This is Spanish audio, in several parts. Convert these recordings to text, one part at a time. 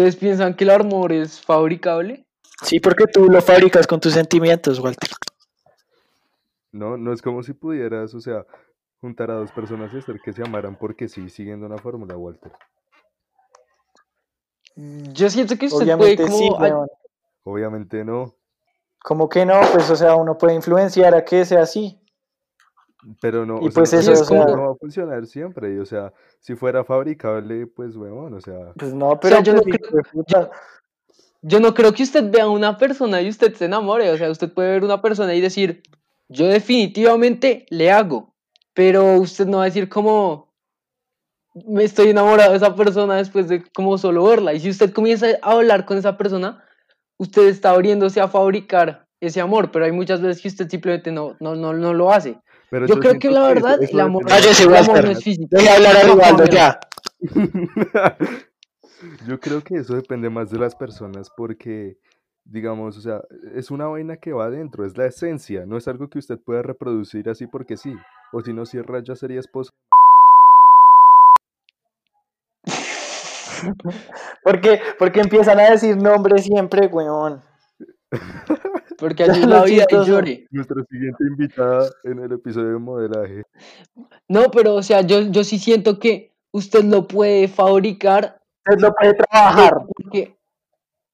¿Ustedes piensan que el amor es fabricable? Sí, porque tú lo fabricas con tus sentimientos, Walter. No, no es como si pudieras, o sea, juntar a dos personas y hacer que se amaran porque sí, siguiendo una fórmula, Walter. Yo siento que usted Obviamente puede sí, como... weón. Obviamente no, ¿Cómo que no? Pues, o sea, uno puede influenciar a que sea así. Pero no, Y o sea, pues no- eso, no o sea- no va a funcionar siempre, y, o sea, si fuera fabricable, pues, weón, o sea, Pues no, pero yo no creo- puta. Yo no creo que usted vea a una persona y usted se enamore. O sea, usted puede ver una persona y decir, yo definitivamente le hago. Pero usted no va a decir como, me estoy enamorado de esa persona después de como solo verla. Y si usted comienza a hablar con esa persona, usted está abriéndose a fabricar ese amor. Pero hay muchas veces que usted simplemente no, no, no, no lo hace. Pero Yo creo que la verdad, eso el amor, Cállese, el amor no es físico. Deja hablar a Rivaldo ya. Yo creo que eso depende más de las personas porque, digamos, o sea, es una vaina que va adentro, es la esencia, no es algo que usted pueda reproducir así porque sí, o si no cierra ya sería esposo. Porque, porque empiezan a decir nombres siempre, weón. Porque allí lo la vida y chistoso. llore. Nuestra siguiente invitada en el episodio de modelaje. No, pero o sea, yo, yo sí siento que usted lo puede fabricar Usted lo puede trabajar. Porque,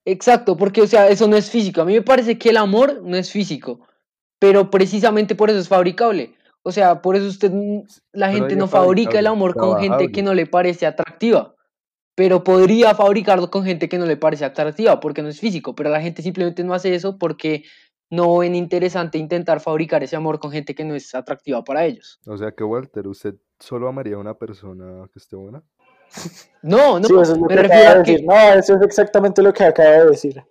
exacto, porque, o sea, eso no es físico. A mí me parece que el amor no es físico, pero precisamente por eso es fabricable. O sea, por eso usted, la Pero gente no fabrica el amor con gente que no le parece atractiva, pero podría fabricarlo con gente que no le parece atractiva, porque no es físico, pero la gente simplemente no hace eso porque no ven interesante intentar fabricar ese amor con gente que no es atractiva para ellos. O sea que Walter, ¿usted solo amaría a una persona que esté buena? No, no, sí, eso es lo me que refiero a de que decir. No, eso es exactamente lo que acaba de decir.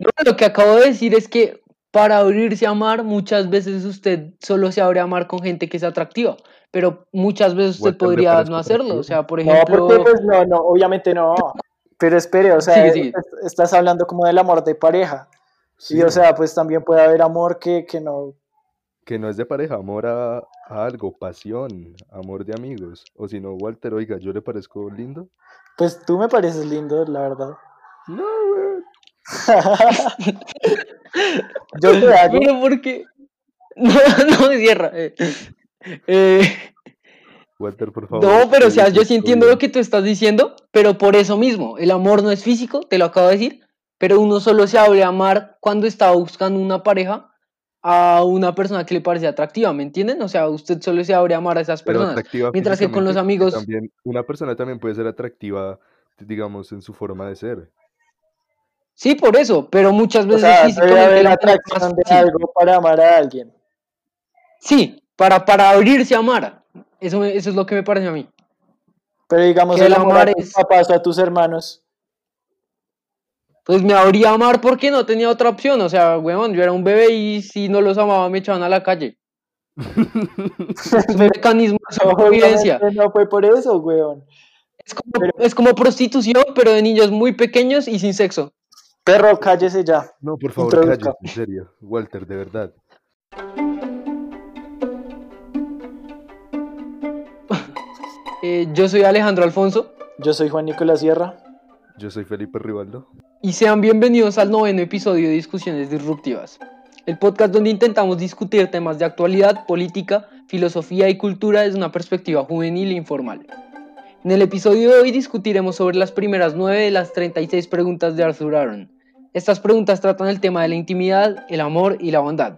No, lo que acabo de decir es que para abrirse a amar, muchas veces usted solo se abre a amar con gente que es atractiva, pero muchas veces usted Walter, ¿le podría no hacerlo. O sea, por No, ejemplo, porque pues no, no, obviamente no. Pero espere, o sea, estás hablando como del amor de pareja. Sí, Y o sea, pues también puede haber amor que, que no. que no es de pareja, amor a, a algo, pasión, amor de amigos. O si no, Walter, oiga, ¿yo le parezco lindo? Pues tú me pareces lindo, la verdad. No, weón. Yo te hago. pero porque... No, no, cierra. eh. Eh, Walter, por favor. no, pero o sea, yo sí entiendo lo que tú estás diciendo, pero por eso mismo, el amor no es físico, te lo acabo de decir, pero uno solo se abre a amar cuando está buscando una pareja a una persona que le parece atractiva, ¿me entienden? O sea, usted solo se abre a amar a esas personas. mientras que con los amigos- También, una persona también puede ser atractiva, digamos, en su forma de ser. Sí, por eso, pero muchas O veces sea, debe físicamente la atracción de algo para amar a alguien. Sí, para, para abrirse a amar. Eso, eso es lo que me parece a mí. Pero digamos, Que el amor a tus es- papás o a tus hermanos. Pues me abría a amar porque no tenía otra opción. O sea, weón, yo era un bebé y si no los amaba me echaban a la calle. Es un mecanismo de supervivencia. Obviamente no fue por eso, weón. Es como, es como prostitución, pero de niños muy pequeños y sin sexo. Perro, cállese ya. No, por favor, Introduzca. cállate, en serio. Walter, de verdad. Eh, yo soy Alejandro Alfonso Yo soy Juan Nicolás Sierra. Yo soy Felipe Rivaldo. y sean bienvenidos al noveno episodio de Discusiones Disruptivas, el podcast donde intentamos discutir temas de actualidad, política, filosofía y cultura desde una perspectiva juvenil e informal. En el episodio de hoy discutiremos sobre las primeras nueve de las 36 preguntas de Arthur Aaron. Estas preguntas tratan el tema de la intimidad, el amor y la bondad.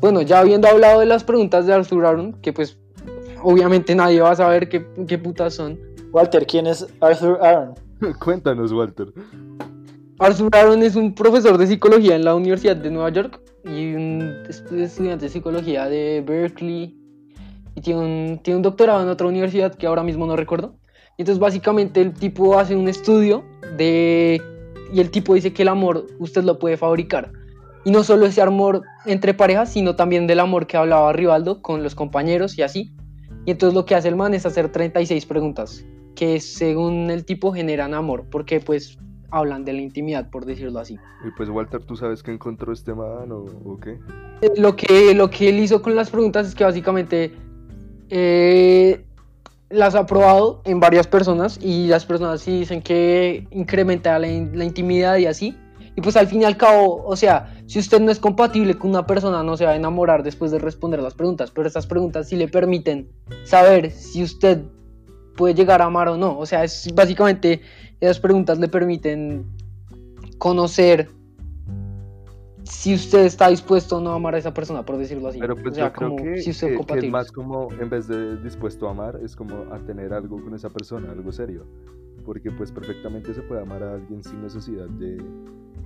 Bueno, ya habiendo hablado de las preguntas de Arthur Aaron, que pues obviamente nadie va a saber qué, qué putas son. Walter, ¿quién es Arthur Aaron? Cuéntanos, Walter. Arthur Aaron es un profesor de psicología en la Universidad de Nueva York y un estu- estudiante de psicología de Berkeley y tiene un, tiene un doctorado en otra universidad que ahora mismo no recuerdo. Y entonces básicamente el tipo hace un estudio de y el tipo dice que el amor usted lo puede fabricar. Y no solo ese amor entre parejas, sino también del amor que hablaba Rivaldo con los compañeros y así. Y entonces lo que hace el man es hacer 36 preguntas que según el tipo generan amor, porque pues hablan de la intimidad, por decirlo así. Y pues Walter, ¿tú sabes qué encontró este man o, o qué? Eh, Lo que, lo que él hizo con las preguntas es que básicamente eh, las ha probado en varias personas y las personas sí dicen que incrementa la, in- la intimidad y así. Y pues al fin y al cabo, o sea, si usted no es compatible con una persona, no se va a enamorar después de responder las preguntas, pero estas preguntas sí le permiten saber si usted puede llegar a amar o no. O sea, es básicamente esas preguntas le permiten conocer si usted está dispuesto o no a amar a esa persona, por decirlo así. Pero pues o sea, yo creo como que, si usted es que- que es más como, en vez de dispuesto a amar, es como a tener algo con esa persona, algo serio. Porque pues perfectamente se puede amar a alguien sin necesidad de,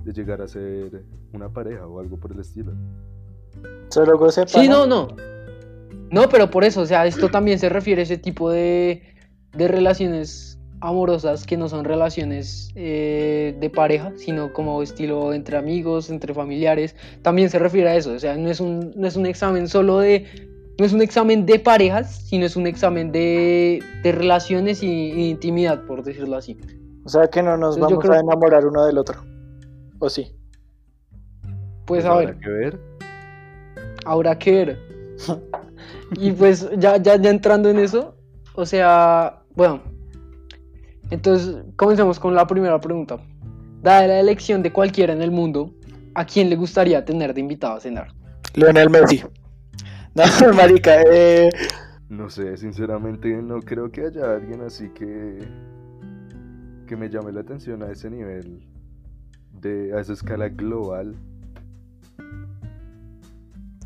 de llegar a ser una pareja o algo por el estilo. Solo goce Sí, pana. no, no. No, pero por eso, o sea, esto también se refiere a ese tipo de, de relaciones amorosas que no son relaciones eh, de pareja, sino como estilo entre amigos, entre familiares. También se refiere a eso, o sea, no es un, no es un examen solo de, no es un examen de parejas, sino es un examen de, de relaciones y, y intimidad, por decirlo así. O sea que no nos Entonces, vamos creo- a enamorar uno del otro. ¿O sí? Pues a habrá ver, que ver. habrá que ver. Y pues ya, ya, ya entrando en eso, o sea, bueno, entonces comencemos con la primera pregunta. Dada la elección de cualquiera en el mundo, ¿a quién le gustaría tener de invitado a cenar? Leonel Messi. No, marica, eh, No sé, sinceramente no creo que haya alguien así que que me llame la atención a ese nivel de a esa escala global.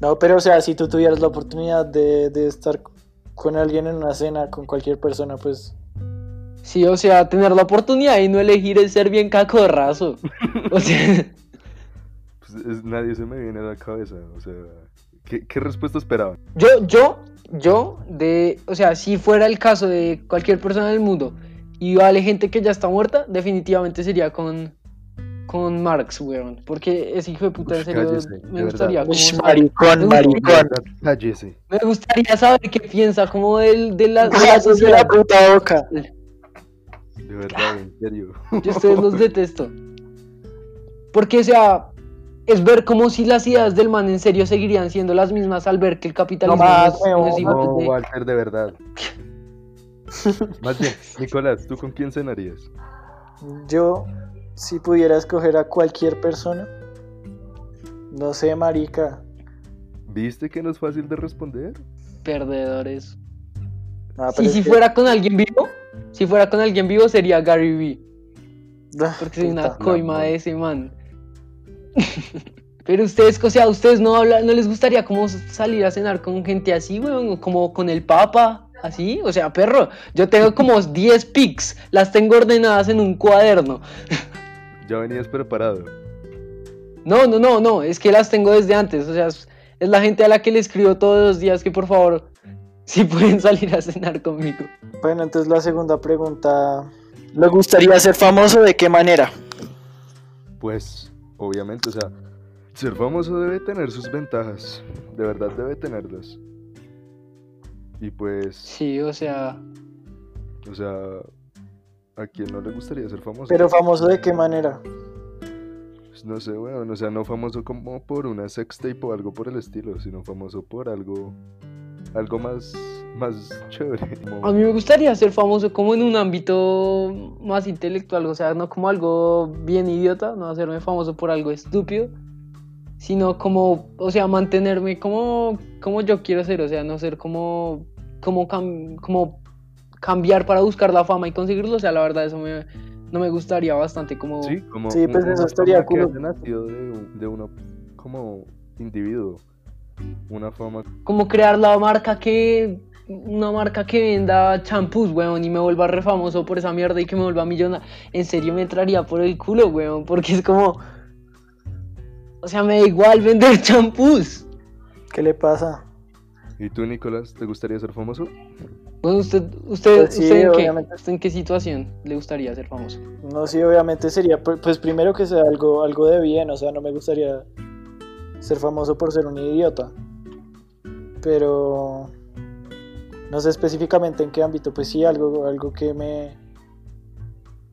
no, pero o sea, si tú tuvieras la oportunidad de, de estar con alguien en una cena, con cualquier persona, pues Sí, o sea, tener la oportunidad y no elegir es ser bien cacorrazo. O sea, Pues, es- nadie se me viene a la cabeza, o sea, ¿qué, qué respuesta esperaban? yo, yo, yo, de, o sea, si fuera el caso de cualquier persona del mundo y vale gente que ya está muerta, definitivamente sería con, con Marx, weón. Porque ese hijo de puta, en serio, cállese, me gustaría saber- maricón, maricón. Cállese. Me gustaría saber qué piensa como del, de la, de la de la puta boca. De verdad, en serio. Yo a ustedes los detesto. Porque, o sea, es ver como si las ideas del man en serio seguirían siendo las mismas al ver que el capitalismo No más, es- weón, es igual No, de- Walter, de verdad. Más bien, Nicolás, ¿tú con quién cenarías? Yo, si pudiera escoger a cualquier persona, no sé, marica. ¿Viste que no es fácil de responder? perdedores. Ah, Si, pero si que- fuera con alguien vivo, si fuera con alguien vivo sería Gary Vee. Ah, Porque soy una coima de ese man. Pero ustedes, o sea, ustedes no hablan, no les gustaría como salir a cenar con gente así, weón, como con el Papa, así, o sea, perro, yo tengo como 10 pics, las tengo ordenadas en un cuaderno. Ya venías preparado. No, no, no, no, es que las tengo desde antes, o sea, es, es la gente a la que le escribo todos los días que por favor, si pueden salir a cenar conmigo. Bueno, entonces la segunda pregunta. ¿Le gustaría ser famoso de qué manera? Pues, obviamente, o sea, ser famoso debe tener sus ventajas. De verdad debe tenerlas. Y pues, Sí, o sea, o sea, ¿a quién no le gustaría ser famoso? Pero famoso de qué manera? Pues no sé, weón, o sea, no famoso como por una sextape o algo por el estilo, sino famoso por algo, algo más, más chévere. como- A mí me gustaría ser famoso como en un ámbito más intelectual, o sea, no como algo bien idiota, no hacerme famoso por algo estúpido, sino como, o sea, mantenerme como, como yo quiero ser, o sea, no ser como, como, cam- como cambiar para buscar la fama y conseguirlo, o sea, la verdad eso me, no me gustaría bastante como... Sí, como Sí, pues un- eso estaría nacido de, de uno como individuo. Una fama como crear la marca que una marca que venda champús, weón, y me vuelva re famoso por esa mierda y que me vuelva millonario. En serio me entraría por el culo, weón, porque es como o sea, me da igual vender champús. ¿Qué le pasa? ¿Y tú, Nicolás, te gustaría ser famoso? Bueno, usted usted, Pues sí, usted, en qué, obviamente. ¿usted en qué situación le gustaría ser famoso? No, sí, obviamente sería, pu- pues primero que sea algo, algo de bien, o sea, no me gustaría ser famoso por ser un idiota. Pero no sé específicamente en qué ámbito, pues sí, algo, algo que me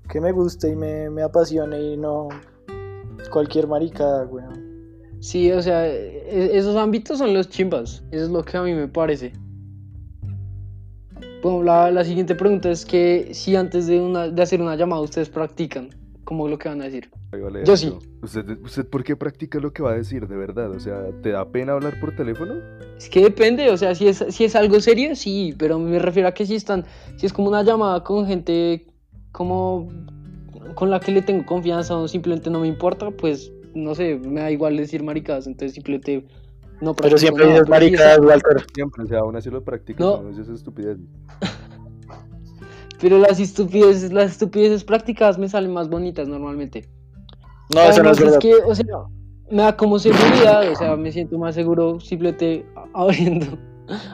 que me guste y me, me apasione y no cualquier maricada, weón. Sí, o sea, e- esos ámbitos son los chimbas. Eso es lo que a mí me parece. Bueno, la, la siguiente pregunta es que si antes de, una, de hacer una llamada ustedes practican, ¿cómo es lo que van a decir? Ahí va Yo sí. ¿Usted, ¿Usted por qué practica lo que va a decir, de verdad? O sea, ¿te da pena hablar por teléfono? Es que depende, o sea, si es, si es algo serio, sí, pero me refiero a que si están, si es como una llamada con gente como con la que le tengo confianza o simplemente no me importa, pues no sé, me da igual decir maricadas, entonces simplemente no Pero siempre nada, dices es- maricadas, Walter. Siempre, o sea, aún así lo practicas, No. no, dices estupideces. Pero las estupideces, las estupideces practicadas me salen más bonitas normalmente. No, eso no es Además, verdad. que, o sea, me da como seguridad, o sea, me siento más seguro simplemente habiendo,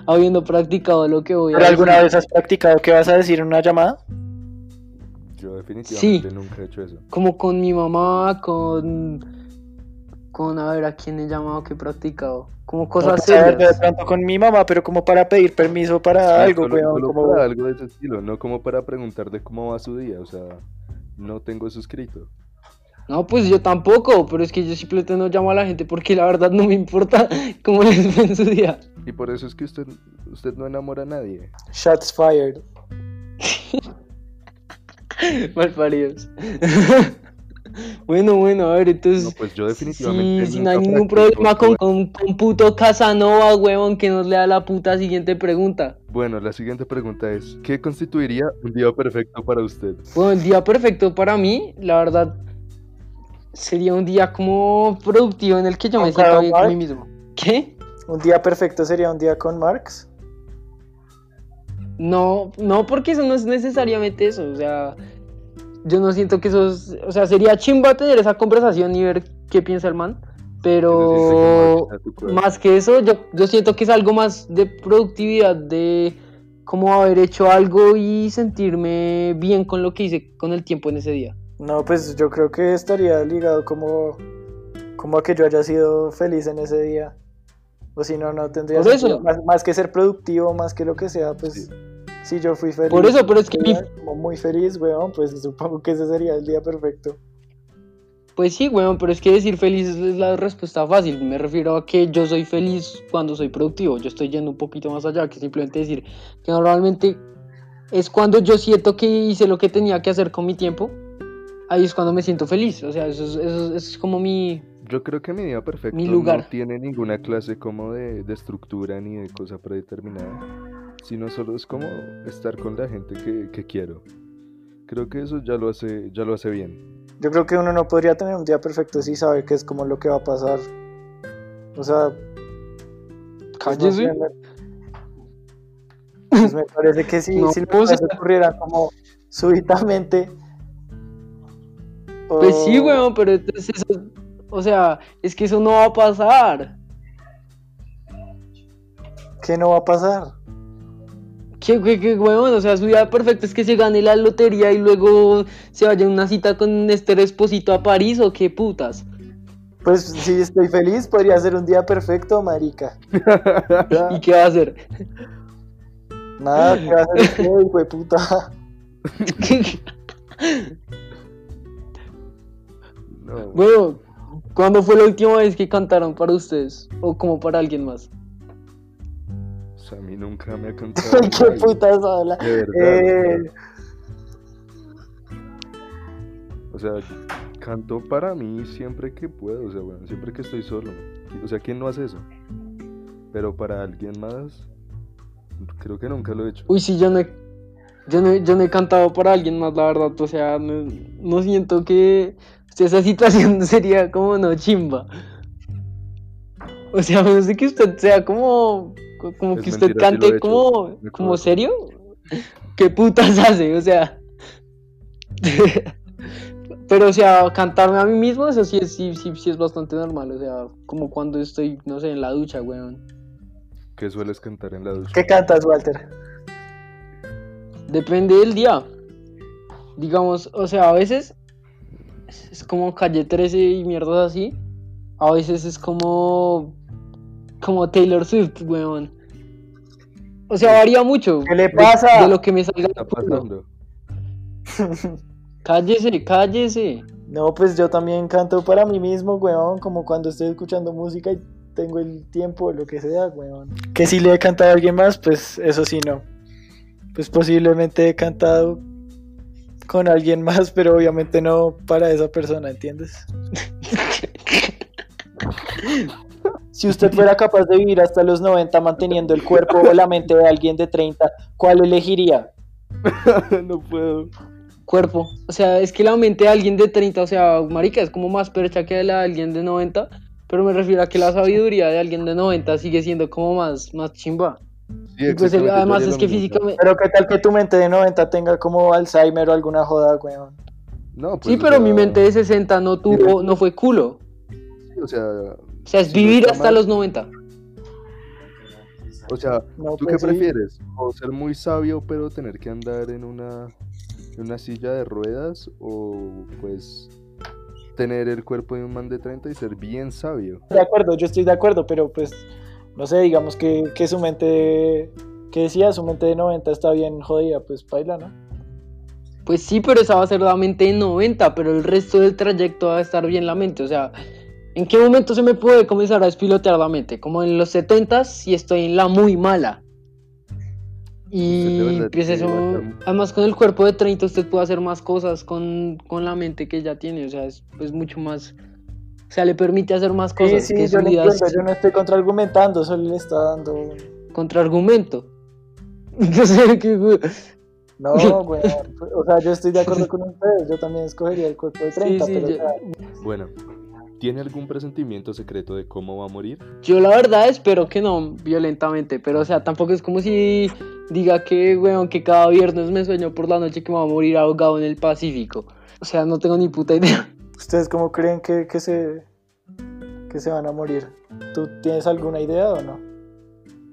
habiendo practicado lo que voy a ¿Pero alguna vez has practicado qué vas a decir en una llamada? Yo definitivamente nunca he hecho eso. Como con mi mamá, con. Con, a ver, a quién he llamado que he practicado. Como No, cosas pues, a ver, de pronto con mi mamá, pero como para pedir permiso para algo, solo, weón. solo como- para algo de ese estilo, no como para preguntar de cómo va su día, o sea, no tengo eso escrito. No, pues yo tampoco, pero es que yo simplemente no llamo a la gente porque la verdad no me importa cómo les fue en su día. Y por eso es que usted, usted no enamora a nadie. Shots fired. Malparidos. bueno, bueno, a ver, entonces. No, pues yo definitivamente Sí, si no hay ningún problema con, todo- con, con puto Casanova, huevón, que nos lea la puta siguiente pregunta. Bueno, la siguiente pregunta es, ¿qué constituiría un día perfecto para usted? Bueno, el día perfecto para mí, la verdad, sería un día como productivo en el que yo me ¿Con siento bien con mí mismo. ¿Qué? Un día perfecto sería un día con Marx. No, no, porque eso no es necesariamente eso, o sea, yo no siento que eso es, o sea, sería chimba tener esa conversación y ver qué piensa el man, pero más que eso, yo, yo siento que es algo más de productividad, de como haber hecho algo y sentirme bien con lo que hice con el tiempo en ese día. No, pues yo creo que estaría ligado como, como a que yo haya sido feliz en ese día. O si no, no tendría Por sentido. eso. Más, más que ser productivo, más que lo que sea, pues Sí. Si yo fui feliz. Por eso, pero es que mi- Como muy feliz, weón, pues supongo que ese sería el día perfecto. Pues sí, weón, pero es que decir feliz es la respuesta fácil. Me refiero a que yo soy feliz cuando soy productivo. Yo estoy yendo un poquito más allá que simplemente decir que normalmente es cuando yo siento que hice lo que tenía que hacer con mi tiempo. Ahí es cuando me siento feliz. O sea, eso es, eso es- eso es como mi... Yo creo que mi día perfecto Mi lugar. no tiene ninguna clase como de, de estructura ni de cosa predeterminada, sino solo es como estar con la gente que, que quiero. Creo que eso ya lo hace, ya lo hace bien. Yo creo que uno no podría tener un día perfecto si sabe que es como lo que va a pasar. O sea, pues, no Cállese. me- pues me parece que si, No, si pues, cosas ocurrieran como súbitamente. Pues sí, weón, pero entonces eso... O sea, es que eso no va a pasar. ¿Qué no va a pasar? ¿Qué, qué, qué, weón? O sea, su vida perfecta es que se gane la lotería y luego se vaya a una cita con Esther Esposito a París o qué putas. Pues si estoy feliz, podría ser un día perfecto, marica. ¿Y qué va a hacer? Nada, ¿qué va a hacer usted, hijo de puta? No, bueno, ¿cuándo fue la última vez que cantaron para ustedes? O como para alguien más. O sea, a mí nunca me ha cantado. ¿Qué nadie, putas habla? De verdad. Eh, O sea, canto para mí siempre que puedo, o sea, bueno, siempre que estoy solo. O sea, ¿quién no hace eso? Pero para alguien más, creo que nunca lo he hecho. Uy, sí, yo no he, yo no, yo no he cantado para alguien más, la verdad. O sea, no, no siento que esa situación sería como no chimba. O sea, a menos de que usted sea como, como Es que usted mentira, cante como, como serio. ¿Qué putas hace? O sea. Pero, o sea, cantarme a mí mismo, eso sí es, sí, sí, sí es bastante normal. O sea, como cuando estoy, no sé, en la ducha, weón. ¿Qué sueles cantar en la ducha? ¿Qué cantas, Walter? Depende del día. Digamos, o sea, a veces es es como calle 13 y mierdas así. A veces es como. como Taylor Swift, weón. O sea, varía mucho. ¿Qué le de- pasa? De, lo que me salga está del culo. pasando? Cállese, cállese. No, pues yo también canto para mí mismo, weón, como cuando estoy escuchando música y tengo el tiempo, lo que sea, weón. Que si le he cantado a alguien más, pues eso sí no. Pues posiblemente he cantado con alguien más, pero obviamente no para esa persona, ¿entiendes? Si usted fuera capaz de vivir hasta los 90 manteniendo el cuerpo o la mente de alguien de 30, ¿cuál elegiría? no puedo. Cuerpo. O sea, es que la mente de alguien de 30, o sea, marica, es como más percha que la de alguien de 90. Pero me refiero a que la sabiduría de alguien de 90 sigue siendo como más, más chimba. Sí, pues el- además es que físicamente... Pero qué tal que tu mente de 90 tenga como Alzheimer o alguna joda, weón. No, pues, Sí, pero mi mente de 60 no tuvo, no fue culo. sí, O sea, O sea, es Si vivir hasta mal. los 90. o sea, No, ¿tú pues qué sí. prefieres? ¿O ser muy sabio pero tener que andar en una, en una silla de ruedas? ¿O pues tener el cuerpo de un man de 30 y ser bien sabio? De acuerdo, yo estoy de acuerdo, pero pues, no sé, digamos que, que su mente, que decía, su mente de 90 está bien jodida, pues baila, ¿no? Pues sí, pero esa va a ser la mente de 90, pero el resto del trayecto va a estar bien la mente. O sea, ¿en qué momento se me puede comenzar a despilotear la mente? Como en los 70 si estoy en la muy mala. Y pues que eso, además con el cuerpo de 30 usted puede hacer más cosas con, con la mente que ya tiene. O sea, es pues, mucho más... O sea, le permite hacer más cosas sí, que sí, yo su lo vida entiendo, yo no estoy contraargumentando, solo le está dando... contraargumento. No sé qué... No, güey, o sea, yo estoy de acuerdo con ustedes, yo también escogería el cuerpo de 30, sí, pero yo- Bueno, ¿tiene algún presentimiento secreto de cómo va a morir? Yo la verdad espero que no violentamente, pero o sea, tampoco es como si diga que, weón, que cada viernes me sueño por la noche que me va a morir ahogado en el Pacífico. O sea, no tengo ni puta idea. ¿ustedes cómo creen que, que se que se van a morir? ¿Tú tienes alguna idea o no?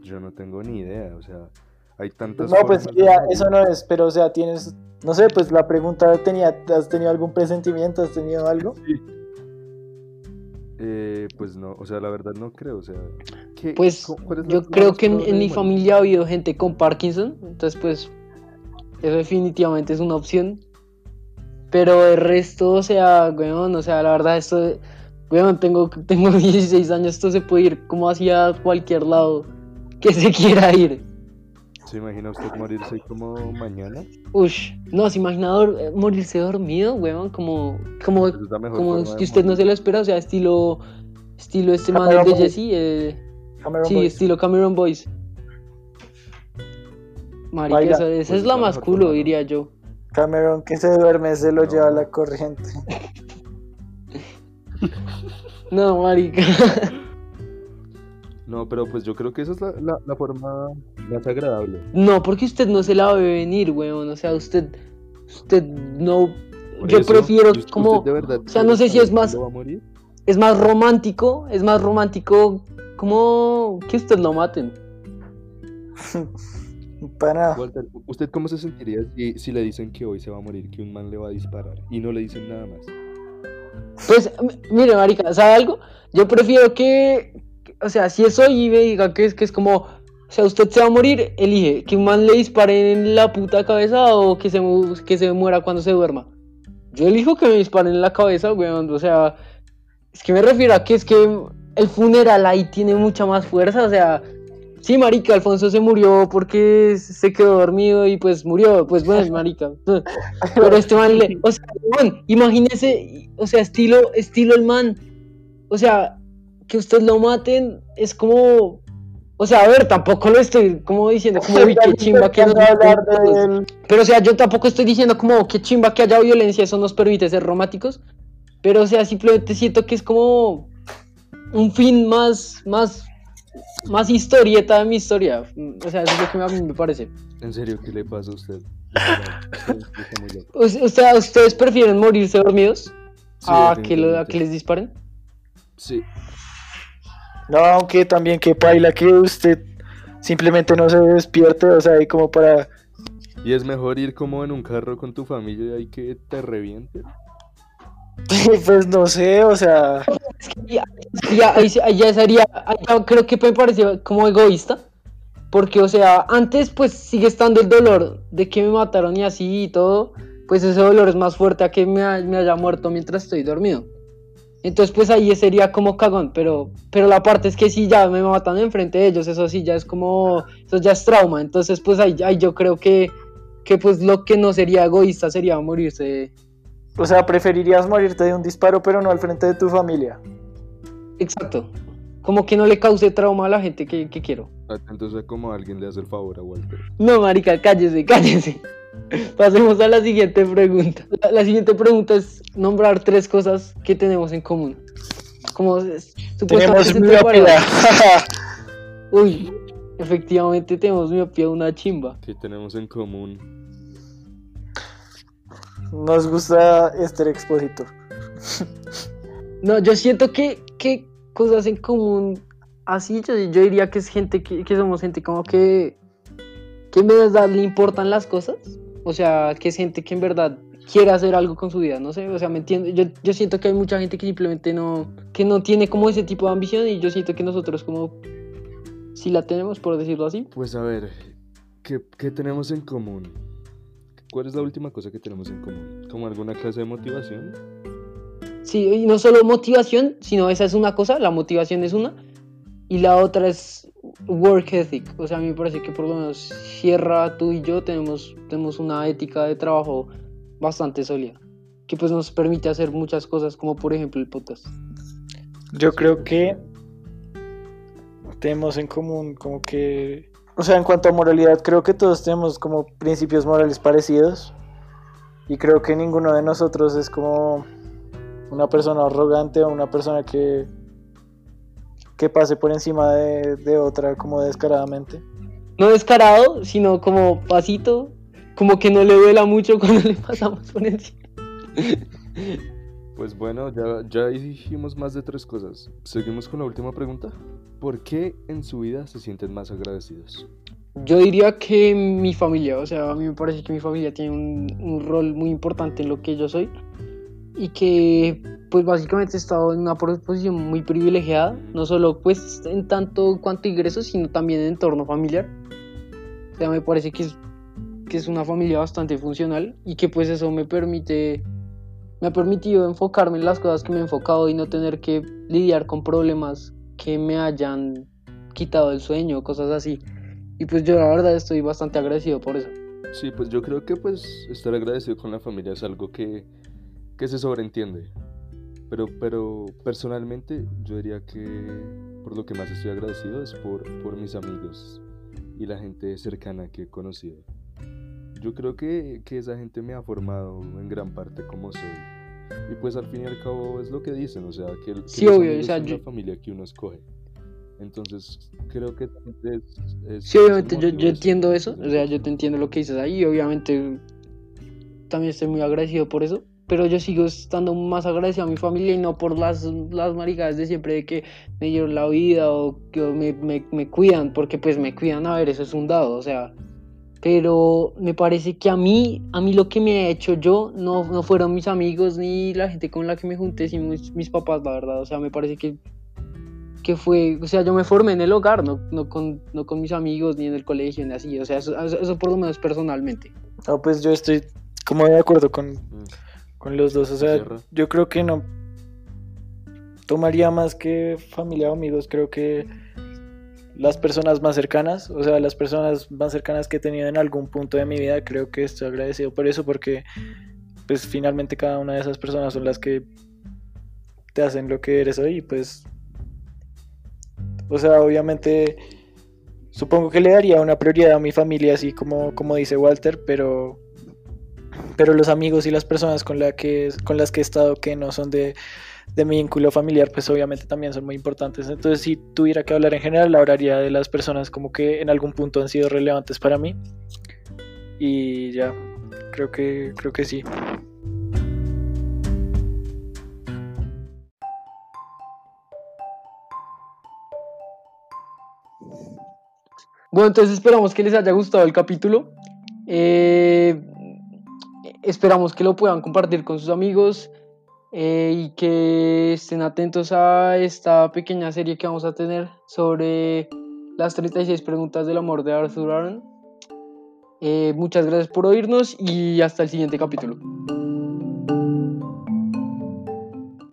Yo no tengo ni idea, o sea, hay tantas No, pues ya, eso no es, pero o sea, tienes, no sé, pues la pregunta tenía, ¿has tenido algún presentimiento? ¿Has tenido algo? Eh, pues no, o sea, la verdad no creo, o sea... ¿qué- Pues yo creo que en, en mi familia ha habido gente con Parkinson, entonces pues eso definitivamente es una opción. Pero el resto, o sea, weón, o sea, la verdad esto, weón, tengo, tengo 16 años, esto se puede ir como hacia cualquier lado que se quiera ir. ¿Se imagina usted morirse como mañana? Ush, no, se imagina dor- eh, morirse dormido, weón, como, como, como que usted no se lo espera, o sea, estilo, estilo este man de Boyce. Jesse, eh, Cameron sí, Boyce. estilo Cameron Boys. Marica, esa, esa Pues es la más culo, diría yo. Cameron que se duerme se lo No. lleva la corriente. No, marica. No, pero pues yo creo que esa es la, la, la forma más agradable. No, porque usted no se la ve venir, weón, o sea, usted, usted no, Por yo eso, prefiero ¿y usted como, de verdad o sea, no sé si es más- va a morir? es más romántico, es más romántico como que usted lo maten. Para Walter, ¿usted cómo se sentiría si, si le dicen que hoy se va a morir, que un man le va a disparar y no le dicen nada más? Pues, mire, marica, ¿sabe algo? Yo prefiero que- o sea, si es hoy y me diga que es, que es como, o sea, usted se va a morir, elige que un man le dispare en la puta cabeza o que se, que se muera cuando se duerma. Yo elijo que me disparen en la cabeza, weón, o sea, es que me refiero a que es que el funeral ahí tiene mucha más fuerza, o sea, sí, marica, Alfonso se murió porque se quedó dormido y pues murió, pues bueno, marica. Pero este man le, o sea, weón, imagínese, o sea, estilo, estilo el man. O sea, que usted lo maten es como, o sea, a ver, tampoco lo estoy como diciendo como uy, qué chimba que del- pero o sea, yo tampoco estoy diciendo como qué chimba que haya violencia, eso nos permite ser románticos. Pero o sea, simplemente siento que es como un fin más, más, más historieta de mi historia. O sea, eso es lo que a mí me parece. ¿En serio qué le pasa a usted? O sea, ¿ustedes prefieren morirse dormidos Sí, a, que lo- a que les disparen? Sí, No, aunque también que paila que usted simplemente no se despierte, o sea, y como para... y es mejor ir como en un carro con tu familia y ahí que te reviente. Pues no sé, o sea... Es que ya, ya- ya sería, ya creo que me parece como egoísta. Porque, o sea, antes pues sigue estando el dolor de que me mataron y así y todo. pues ese dolor es más fuerte a que me haya muerto mientras estoy dormido. Entonces, pues ahí sería como cagón, pero, pero la parte es que si ya me matan enfrente de ellos, eso sí ya es como, eso ya es trauma. Entonces, pues ahí, ahí yo creo que, que pues lo que no sería egoísta sería morirse. O sea, preferirías morirte de un disparo, pero no al frente de tu familia. Exacto. Como que no le cause trauma a la gente que, que quiero. A cómo alguien le hace el favor a Walter. No, marica, cállese, cállese. Pasemos a la siguiente pregunta. La, la siguiente pregunta es nombrar tres cosas que tenemos en común. Como es- Tenemos supuestamente parejas. Uy, efectivamente tenemos miopía una chimba. ¿Qué tenemos en común? Nos gusta Esther Expositor. No, yo siento que, que cosas en común así, yo, yo diría que es gente que, que somos gente como que, que en verdad le importan las cosas. O sea, que es gente que en verdad quiere hacer algo con su vida, no sé, o sea, me entiendo. Yo, yo siento que hay mucha gente que simplemente no, que no tiene como ese tipo de ambición y yo siento que nosotros como, si la tenemos, por decirlo así. Pues a ver, ¿qué, qué tenemos en común? ¿Cuál es la última cosa que tenemos en común? ¿Como alguna clase de motivación? Sí, y no solo motivación, sino esa es una cosa, la motivación es una, y la otra es work ethic. O sea, a mí me parece que por lo menos Sierra, tú y yo tenemos, tenemos una ética de trabajo bastante sólida, que pues nos permite hacer muchas cosas, como por ejemplo el podcast. Yo creo que tenemos en común como que... O sea, en cuanto a moralidad, creo que todos tenemos como principios morales parecidos. Y creo que ninguno de nosotros es como una persona arrogante o una persona que, que pase por encima de, de otra como descaradamente. No descarado, sino como pasito, como que no le duela mucho cuando le pasamos por encima. Pues bueno, ya, ya dijimos más de tres cosas. Seguimos con la última pregunta. ¿Por qué en su vida se sienten más agradecidos? Yo diría que mi familia, o sea, a mí me parece que mi familia tiene un, un rol muy importante en lo que yo soy y que pues básicamente he estado en una posición muy privilegiada, no solo pues en tanto cuanto ingresos, sino también en entorno familiar. O sea, me parece que es, que es una familia bastante funcional y que pues eso me permite, me ha permitido enfocarme en las cosas que me he enfocado y no tener que lidiar con problemas que me hayan quitado el sueño, cosas así. Y pues yo la verdad estoy bastante agradecido por eso. Sí, pues yo creo que pues estar agradecido con la familia es algo que, que se sobreentiende. Pero, pero personalmente yo diría que por lo que más estoy agradecido es por, por mis amigos y la gente cercana que he conocido. Yo creo que, que esa gente me ha formado en gran parte como soy. Y pues al fin y al cabo es lo que dicen, o sea, que, que Sí, los obvio, o sea, yo- la familia que uno escoge. Entonces creo que es, es- Sí, obviamente yo, yo entiendo eso, o sea, yo te entiendo lo que dices ahí obviamente también estoy muy agradecido por eso, pero yo sigo estando más agradecido a mi familia y no por las, las maricadas de siempre de que me dieron la vida o que me, me, me cuidan, porque pues me cuidan, a ver, eso es un dado, o sea, pero me parece que a mí, a mí lo que me he hecho yo no, no fueron mis amigos ni la gente con la que me junté, sino mis, mis papás, la verdad, o sea, me parece que que fue, o sea, yo me formé en el hogar, no, no, con, no con mis amigos ni en el colegio ni así, o sea, eso, eso, eso por lo menos personalmente. No, pues yo estoy como de acuerdo con. Con los dos. O sea, Sierra. yo creo que no tomaría más que familia o amigos. Creo que las personas más cercanas, o sea, las personas más cercanas que he tenido en algún punto de mi vida, creo que estoy agradecido por eso, porque pues finalmente cada una de esas personas son las que te hacen lo que eres hoy. Pues, o sea, obviamente supongo que le daría una prioridad a mi familia, así como, como dice Walter, pero pero los amigos y las personas con, la que, con las que he estado que no son de, de mi vínculo familiar, pues obviamente también son muy importantes. Entonces, si tuviera que hablar en general, hablaría de las personas como que en algún punto han sido relevantes para mí. Y ya, creo que, creo que sí. Bueno, entonces esperamos que les haya gustado el capítulo. Eh, esperamos que lo puedan compartir con sus amigos eh, y que estén atentos a esta pequeña serie que vamos a tener sobre las 36 preguntas del amor de Arthur Aaron. Eh, muchas gracias por oírnos y hasta el siguiente capítulo.